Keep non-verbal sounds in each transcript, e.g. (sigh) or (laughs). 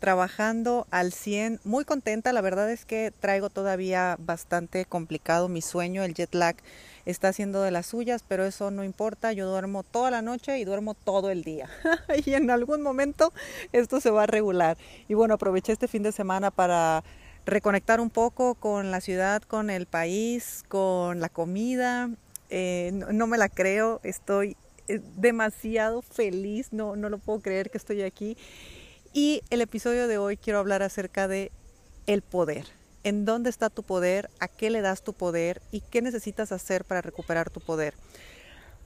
trabajando al 100, muy contenta, la verdad es que traigo todavía bastante complicado mi sueño, el jet lag está haciendo de las suyas, pero eso no importa, yo duermo toda la noche y duermo todo el día. (laughs) Y en algún momento esto se va a regular. Y bueno, aproveché este fin de semana para reconectar un poco con la ciudad, con el país, con la comida. Eh, no, no, me la creo, estoy eh, demasiado feliz, no, no lo puedo creer que estoy aquí y el episodio de hoy quiero hablar acerca de el poder. ¿En dónde está tu poder? ¿A qué le das tu poder? ¿Y qué necesitas hacer para recuperar tu poder?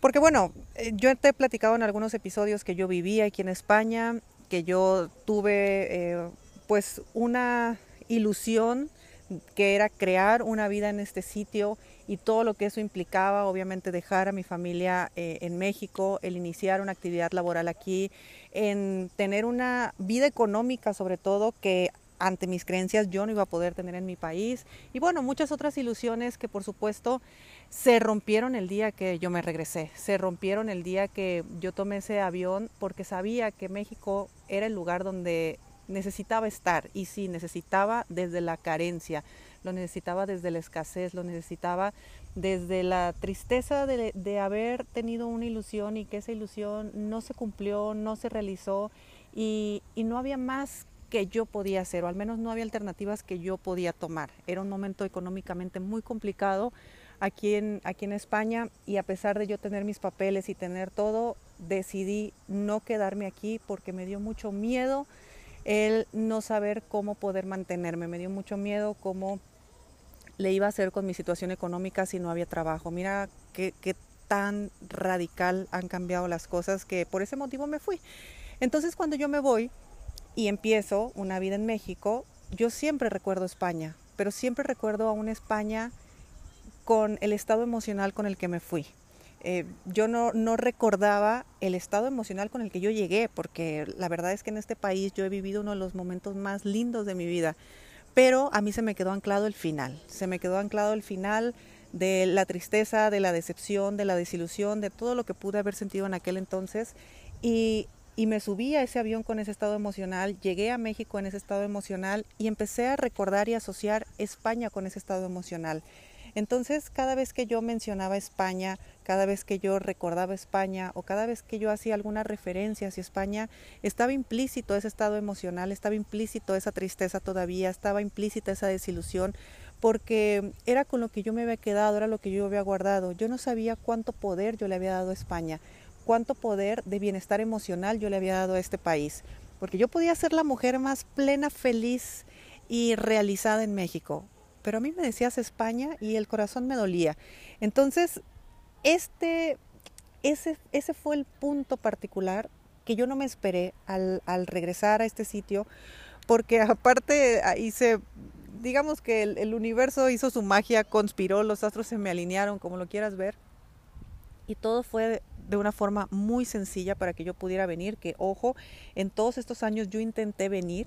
Porque bueno, eh, yo te he platicado en algunos episodios que yo vivía aquí en España, que yo tuve eh, pues una ilusión que era crear una vida en este sitio y todo lo que eso implicaba, obviamente dejar a mi familia eh, en México, el iniciar una actividad laboral aquí, en tener una vida económica sobre todo que ante mis creencias yo no iba a poder tener en mi país. Y bueno, muchas otras ilusiones que por supuesto se rompieron el día que yo me regresé, se rompieron el día que yo tomé ese avión porque sabía que México era el lugar donde necesitaba estar y sí, necesitaba desde la carencia, lo necesitaba desde la escasez, lo necesitaba desde la tristeza de, haber tenido una ilusión y que esa ilusión no se cumplió, no se realizó y, no había más que yo podía hacer, o al menos no había alternativas que yo podía tomar. Era un momento económicamente muy complicado aquí en, aquí en España y a pesar de yo tener mis papeles y tener todo, decidí no quedarme aquí porque me dio mucho miedo el no saber cómo poder mantenerme, me dio mucho miedo cómo le iba a hacer con mi situación económica si no había trabajo. Mira qué, tan radical han cambiado las cosas que por ese motivo me fui. Entonces cuando yo me voy y empiezo una vida en México, yo siempre recuerdo España, pero siempre recuerdo a una España con el estado emocional con el que me fui. Eh, yo no, no, recordaba el estado emocional con el que yo llegué, porque la verdad es que en este país yo he vivido uno de los momentos más lindos de mi vida pero a mí se me quedó anclado el final, se me quedó anclado el final de la tristeza, de la decepción, de la desilusión, de todo lo que pude haber sentido en aquel entonces y, y me subí a ese avión con ese estado emocional, llegué a México en ese estado emocional y empecé a recordar y asociar España con ese estado emocional. Entonces, cada vez que yo mencionaba España, cada vez que yo recordaba España o cada vez que yo hacía alguna referencia hacia España, estaba implícito ese estado emocional, estaba implícito esa tristeza todavía, estaba implícita esa desilusión, porque era con lo que yo me había quedado, era lo que yo había guardado. Yo no sabía cuánto poder yo le había dado a España, cuánto poder de bienestar emocional yo le había dado a este país, porque yo podía ser la mujer más plena, feliz y realizada en México pero a mí me decías España y el corazón me dolía. Entonces, este, ese, ese fue el punto particular que yo no me esperé al, al regresar a este sitio, porque (laughs) aparte hice, digamos que el, el universo hizo su magia, conspiró, los astros se me alinearon, como lo quieras ver, y todo fue de una forma muy sencilla para que yo pudiera venir, que ojo, en todos estos años yo intenté venir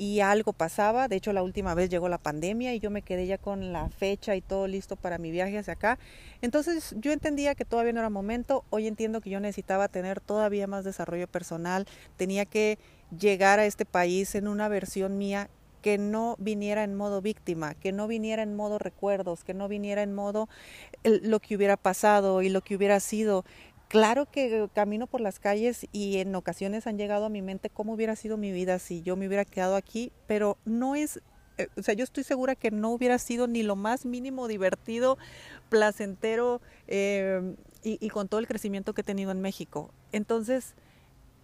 y algo pasaba. De hecho, la última vez llegó la pandemia y yo me quedé ya con la fecha y todo listo para mi viaje hacia acá. Entonces yo entendía que todavía no era momento. Hoy entiendo que yo necesitaba tener todavía más desarrollo personal. Tenía que llegar a este país en una versión mía que no viniera en modo víctima, que no viniera en modo recuerdos, que no viniera en modo lo que hubiera pasado y lo que hubiera sido, Claro que camino por las calles y en ocasiones han llegado a mi mente cómo hubiera sido mi vida si yo me hubiera quedado aquí, pero no es, eh, o sea, yo estoy segura que no hubiera sido ni lo más mínimo divertido, placentero eh, y, y con todo el crecimiento que he tenido en México. Entonces,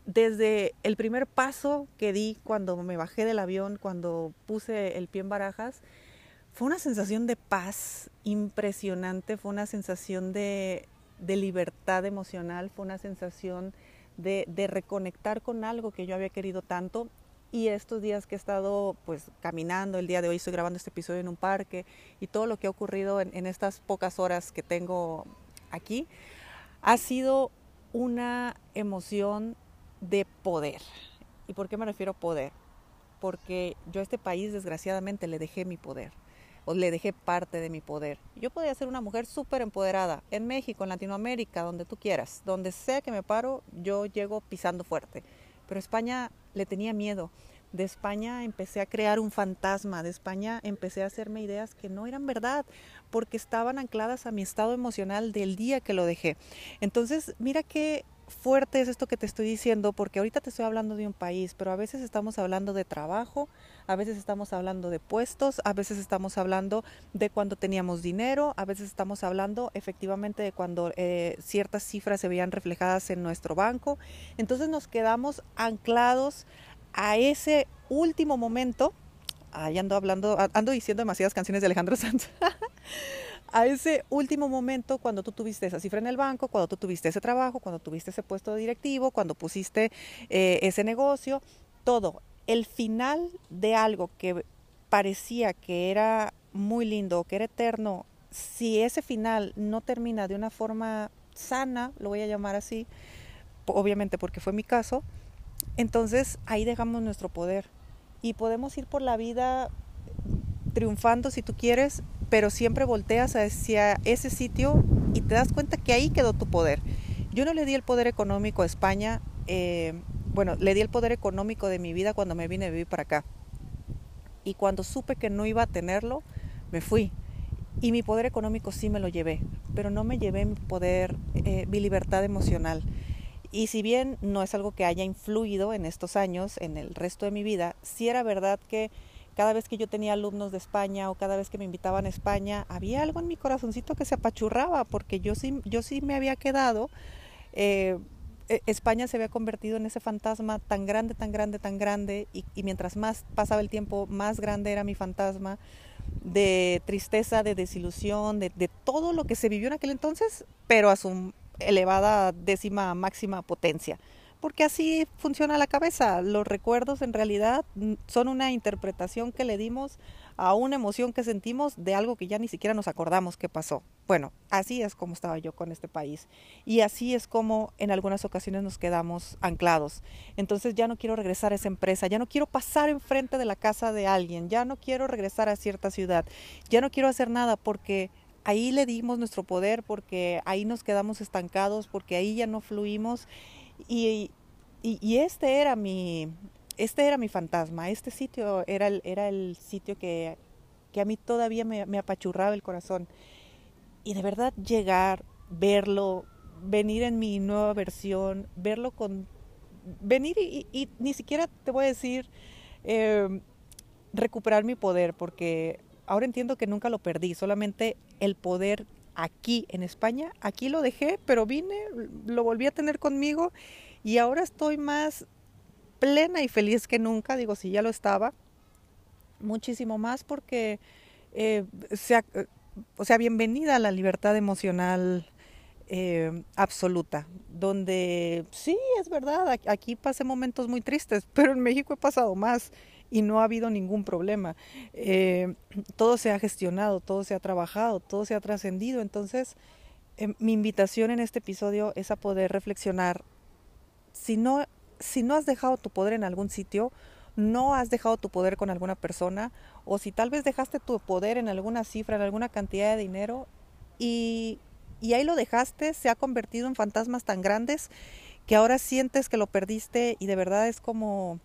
desde el primer paso que di cuando me bajé del avión, cuando puse el pie en barajas, fue una sensación de paz impresionante, fue una sensación de de libertad emocional, fue una sensación de, de, reconectar con algo que yo había querido tanto. Y estos días que he estado pues caminando, el día de hoy estoy grabando este episodio en un parque y todo lo que ha ocurrido en, en estas pocas horas que tengo aquí, ha sido una emoción de poder. ¿Y por qué me refiero a poder? Porque yo a este país desgraciadamente le dejé mi poder o le dejé parte de mi poder. Yo podía ser una mujer súper empoderada en México, en Latinoamérica, donde tú quieras, donde sea que me paro, yo llego pisando fuerte. Pero España le tenía miedo. De España empecé a crear un fantasma, de España empecé a hacerme ideas que no eran verdad, porque estaban ancladas a mi estado emocional del día que lo dejé. Entonces, mira qué fuerte es esto que te estoy diciendo, porque ahorita te estoy hablando de un país, pero a veces estamos hablando de trabajo, a veces estamos hablando de puestos, a veces estamos hablando de cuando teníamos dinero, a veces estamos hablando efectivamente de cuando eh, ciertas cifras se veían reflejadas en nuestro banco. Entonces nos quedamos anclados a ese último momento. Ahí ando hablando, ando diciendo demasiadas canciones de Alejandro (laughs) Sanz. a ese último momento cuando tú tuviste esa cifra en el banco, cuando tú tuviste ese trabajo, cuando tuviste ese puesto directivo, cuando pusiste eh, ese negocio, todo. El final de algo que parecía que era muy lindo, que era eterno, si ese final no termina de una forma sana, lo voy a llamar así, obviamente porque fue mi caso, entonces ahí dejamos nuestro poder y podemos ir por la vida triunfando si tú quieres, pero siempre volteas hacia ese sitio y te das cuenta que ahí quedó tu poder. Yo no le di el poder económico a España, eh, bueno, le di el poder económico de mi vida cuando me vine a vivir para acá. Y cuando supe que no iba a tenerlo, me fui. Y mi poder económico sí me lo llevé, pero no me llevé mi poder, eh, mi libertad emocional. Y si bien no es algo que haya influido en estos años, en el resto de mi vida, sí era verdad que cada vez que yo tenía alumnos de España o cada vez que me invitaban a España, había algo en mi corazoncito que se apachurraba, porque yo sí, yo sí me había quedado. Eh, España se había convertido en ese fantasma tan grande, tan grande, tan grande, y, mientras más pasaba el tiempo, más grande era mi fantasma de tristeza, de desilusión, de, de todo lo que se vivió en aquel entonces, pero a su elevada décima máxima potencia porque así funciona la cabeza. Los recuerdos en realidad son una interpretación que le dimos a una emoción que sentimos de algo que ya ni siquiera nos acordamos que pasó. Bueno, así es como estaba yo con este país y así es como en algunas ocasiones nos quedamos anclados. Entonces ya no quiero regresar a esa empresa, ya no quiero pasar enfrente de la casa de alguien, ya no quiero regresar a cierta ciudad, ya no quiero hacer nada porque ahí le dimos nuestro poder, porque ahí nos quedamos estancados, porque ahí ya no fluimos y, y, este era mi, este era mi fantasma, este sitio era el, era el sitio que, que a mí todavía me, apachurraba el corazón. Y de verdad llegar, verlo, venir en mi nueva versión, verlo con... Venir y, ni siquiera te voy a decir eh, recuperar mi poder, porque ahora entiendo que nunca lo perdí, solamente el poder aquí en España. Aquí lo dejé, pero vine, lo volví a tener conmigo y ahora estoy más plena y feliz que nunca, digo, si ya lo estaba, muchísimo más porque, eh, sea, o sea, bienvenida a la libertad emocional eh, absoluta, donde sí, es verdad, aquí pasé momentos muy tristes, (laughs) pero en México he pasado más y no ha habido ningún problema. Eh, todo se ha gestionado, todo se ha trabajado, todo se ha trascendido. Entonces, em, mi invitación en este episodio es a poder reflexionar. Si no, si no has dejado tu poder en algún sitio, no has dejado tu poder con alguna persona, o si tal vez dejaste tu poder en alguna cifra, en alguna cantidad de dinero, y, y ahí lo dejaste, se ha convertido en fantasmas tan grandes que ahora sientes que lo perdiste y de verdad es como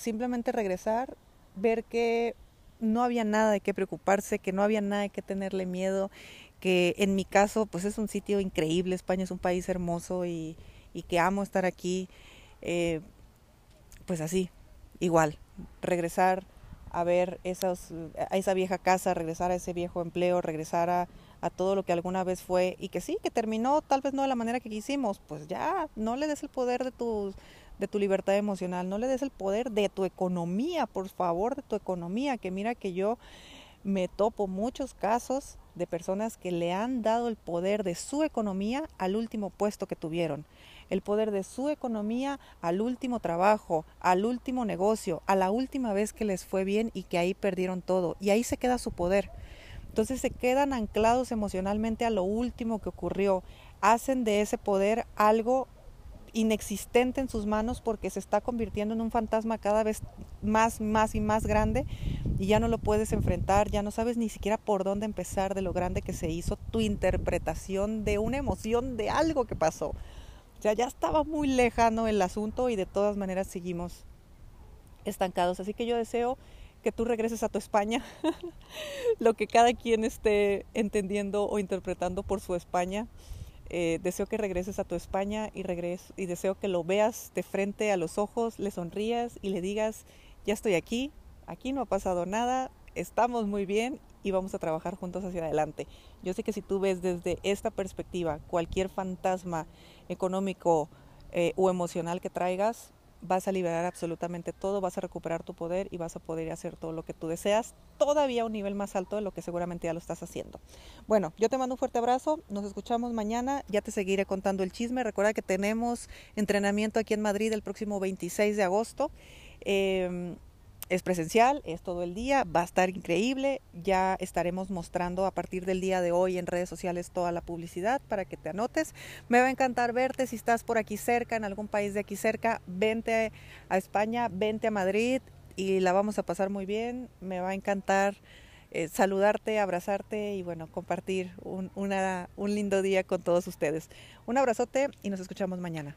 simplemente regresar, ver que no había nada de qué preocuparse, que no había nada de qué tenerle miedo, que en mi caso pues es un sitio increíble, España es un país hermoso y, y que amo estar aquí, eh, pues así, igual, regresar a ver esos, a esa vieja casa, regresar a ese viejo empleo, regresar a, a todo lo que alguna vez fue y que sí, que terminó tal vez no de la manera que quisimos, pues ya, no le des el poder de tus de tu libertad emocional, no le des el poder de tu economía, por favor, de tu economía, que mira que yo me topo muchos casos de personas que le han dado el poder de su economía al último puesto que tuvieron, el poder de su economía al último trabajo, al último negocio, a la última vez que les fue bien y que ahí perdieron todo, y ahí se queda su poder. Entonces se quedan anclados emocionalmente a lo último que ocurrió, hacen de ese poder algo inexistente en sus manos porque se está convirtiendo en un fantasma cada vez más, más y más grande y ya no lo puedes enfrentar, ya no sabes ni siquiera por dónde empezar de lo grande que se hizo tu interpretación de una emoción de algo que pasó. O sea, ya estaba muy lejano el asunto y de todas maneras seguimos estancados. Así que yo deseo que tú regreses a tu España, (laughs) lo que cada quien esté entendiendo o interpretando por su España. Eh, deseo que regreses a tu España y, regreso, y deseo que lo veas de frente a los ojos, le sonrías y le digas, ya estoy aquí, aquí no ha pasado nada, estamos muy bien y vamos a trabajar juntos hacia adelante. Yo sé que si tú ves desde esta perspectiva cualquier fantasma económico eh, o emocional que traigas, vas a liberar absolutamente todo, vas a recuperar tu poder y vas a poder hacer todo lo que tú deseas, todavía a un nivel más alto de lo que seguramente ya lo estás haciendo. Bueno, yo te mando un fuerte abrazo, nos escuchamos mañana, ya te seguiré contando el chisme, recuerda que tenemos entrenamiento aquí en Madrid el próximo 26 de agosto. Em, es presencial, es todo el día, va a estar increíble. Ya estaremos mostrando a partir del día de hoy en redes sociales toda la publicidad para que te anotes. Me va a encantar verte si estás por aquí cerca, en algún país de aquí cerca. Vente a España, vente a Madrid y la vamos a pasar muy bien. Me va a encantar eh, saludarte, abrazarte y bueno, compartir un, un lindo día con todos ustedes. Un abrazote y nos escuchamos mañana.